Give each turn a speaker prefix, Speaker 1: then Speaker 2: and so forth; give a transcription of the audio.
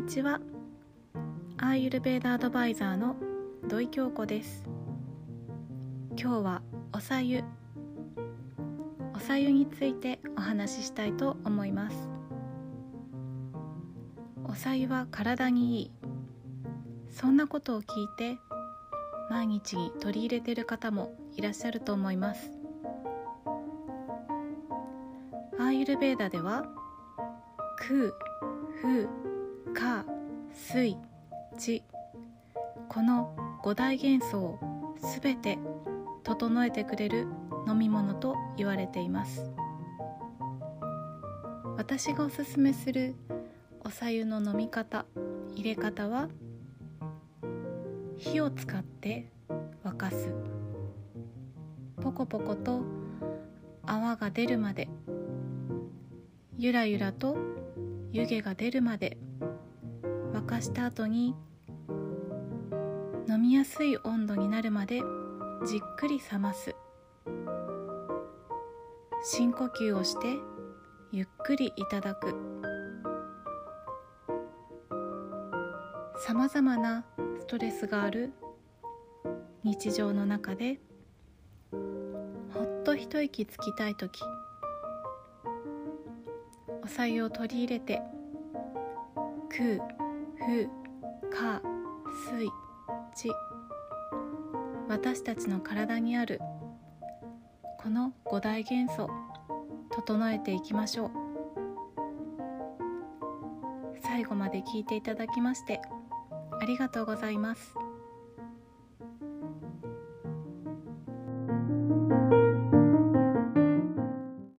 Speaker 1: にちは。アーユルベーダアドバイザーの土井京子です。今日はおさゆ。おさゆについてお話ししたいと思います。おさゆは体にいい。そんなことを聞いて毎日に取り入れている方もいらっしゃると思います。アーユルベーダでは空風火水地この五大元素をすべて整えてくれる飲み物と言われています。私がおすすめするおさゆの飲み方入れ方は火を使って沸かす。ポコポコと泡が出るまでゆらゆらと湯気が出るまで。沸かした後に飲みやすい温度になるまでじっくり冷ます。深呼吸をしてゆっくりいただく。さまざまなストレスがある日常の中でほっと一息つきたい時。おさゆを取り入れて空風火水地私たちの体にあるこの五大元素整えていきましょう。最後まで聞いていただきましてありがとうございます。